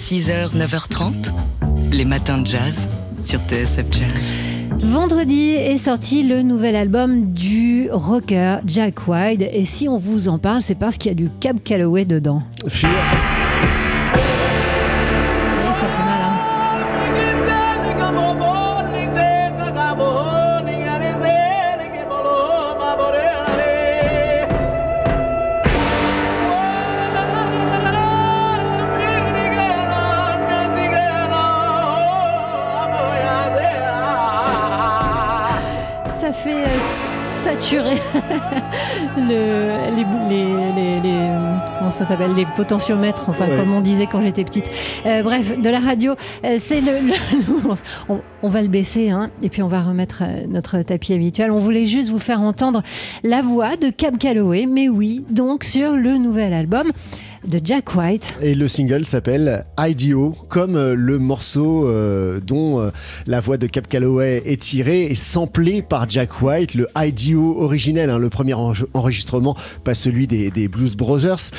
6h, 9h30, les matins de jazz sur TSF Jazz. Vendredi est sorti le nouvel album du rocker Jack White. Et si on vous en parle, c'est parce qu'il y a du Cab Calloway dedans. Saturer le, les, bou- les, les- les- comment ça s'appelle les potentiomètres, enfin Ouais. comme on disait quand j'étais petite. Euh, bref, de la radio, euh, c'est le, le- on, on va le baisser hein, et puis on va remettre euh, notre tapis habituel. On voulait juste vous faire entendre la voix de Cab Calloway, mais oui, donc sur le nouvel album de Jack White. Et le single s'appelle IDO, comme euh, le morceau euh, dont euh, la voix de Cap Calloway est tirée et samplé par Jack White, le IDO originel, hein, le premier enre- enregistrement, pas celui des, Blues Brothers.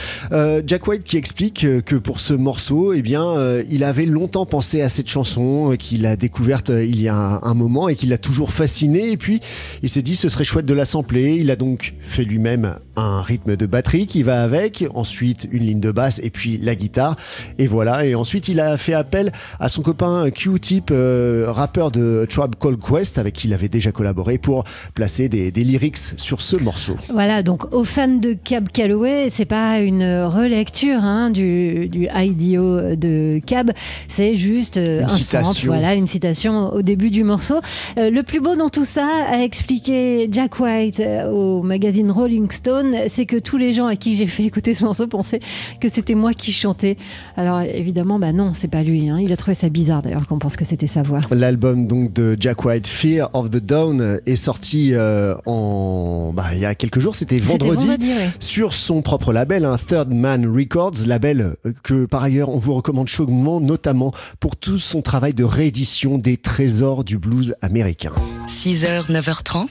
Jack White qui explique que pour ce morceau, eh bien, il avait longtemps pensé à cette chanson, qu'il a découverte il y a un, un moment et qui l'a toujours fasciné. Et puis, il s'est dit ce serait chouette de la sampler. Il a donc fait lui-même un rythme de batterie qui va avec, ensuite une ligne de basse et puis la guitare. Et voilà. Et ensuite, il a fait appel à son copain Q-Tip, euh, rappeur de Tribe Called Quest, avec qui il avait déjà collaboré pour placer des, des lyrics sur ce morceau. Voilà, donc aux fans de Cab Calloway, c'est pas une relecture hein, du, du IDO de Cab, c'est juste euh, Une un sample, citation. voilà, une citation au début du morceau. Euh, le plus beau dans tout ça, a expliqué Jack White au magazine Rolling Stone, c'est que tous les gens à qui j'ai fait écouter ce morceau pensaient que c'était moi qui chantais. Alors évidemment, bah non, c'est pas lui. hein. Il a trouvé ça bizarre d'ailleurs qu'on pense que c'était sa voix. L'album donc de Jack White, Fear of the Dawn, est sorti euh, en bah, il y a quelques jours. C'était vendredi. vendredi, ouais. sur son propre label, un Third Man Records, label euh, que par ailleurs on vous recommande chaudement, notamment pour tout son travail de réédition des trésors du blues américain. 6h, 9h30,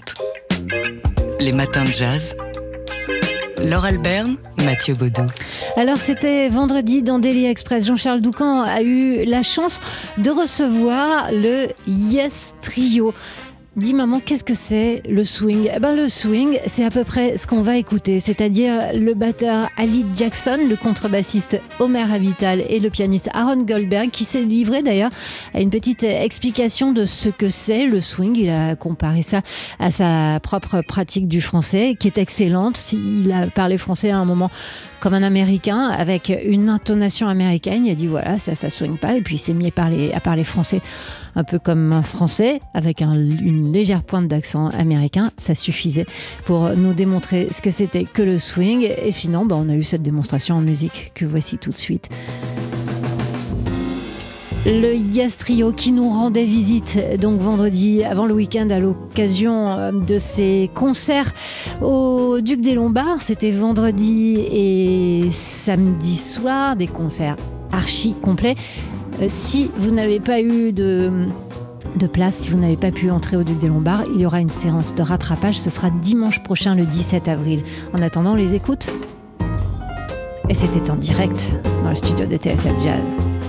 les matins de jazz. Laure Alberne, Mathieu Baudou. Alors c'était vendredi dans Daily Express. Jean-Charles Doucan a eu la chance de recevoir le Yes Trio. Dis maman, qu'est-ce que c'est le swing? Eh ben, Le swing, c'est à peu près ce qu'on va écouter, c'est-à-dire le batteur Ali Jackson, le contrebassiste Homer Avital et le pianiste Aaron Goldberg qui s'est livré d'ailleurs à une petite explication de ce que c'est le swing. Il a comparé ça à sa propre pratique du français qui est excellente. Il a parlé français à un moment comme un américain avec une intonation américaine. Il a dit voilà, ça, ça soigne pas. Et puis il s'est mis à parler, à parler français un peu comme un français avec un- une légère pointe d'accent américain. Ça suffisait pour nous démontrer ce que c'était que le swing. Et sinon, bah, on a eu cette démonstration en musique que voici tout de suite. Le Yes Trio qui nous rendait visite donc vendredi avant le week-end à l'occasion euh, de ses concerts au Duc des Lombards. C'était vendredi et samedi soir, des concerts archi complets. Euh, si vous n'avez pas eu de, place, si vous n'avez pas pu entrer au Duc des Lombards, il y aura une séance de rattrapage. Ce sera dimanche prochain, le 17 avril. En attendant, les écoute. Et c'était en direct dans le studio de TSF Jazz.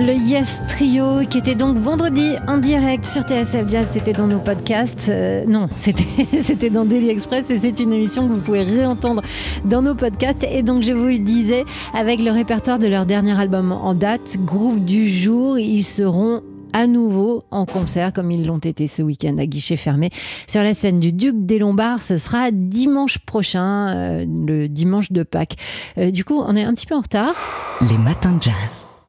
Le Yes Trio qui était donc vendredi en direct sur TSF Jazz, c'était dans nos podcasts. Euh, non, c'était dans Daily Express et c'est une émission que vous pouvez réentendre dans nos podcasts. Et donc je vous le disais, avec le répertoire de leur dernier album en date, Groove du jour, ils seront à nouveau en concert comme ils l'ont été ce week-end à guichet fermé sur la scène du Duc des Lombards. Ce sera dimanche prochain, euh, le dimanche de Pâques. Euh, du coup, on est un petit peu en retard. Les matins de jazz.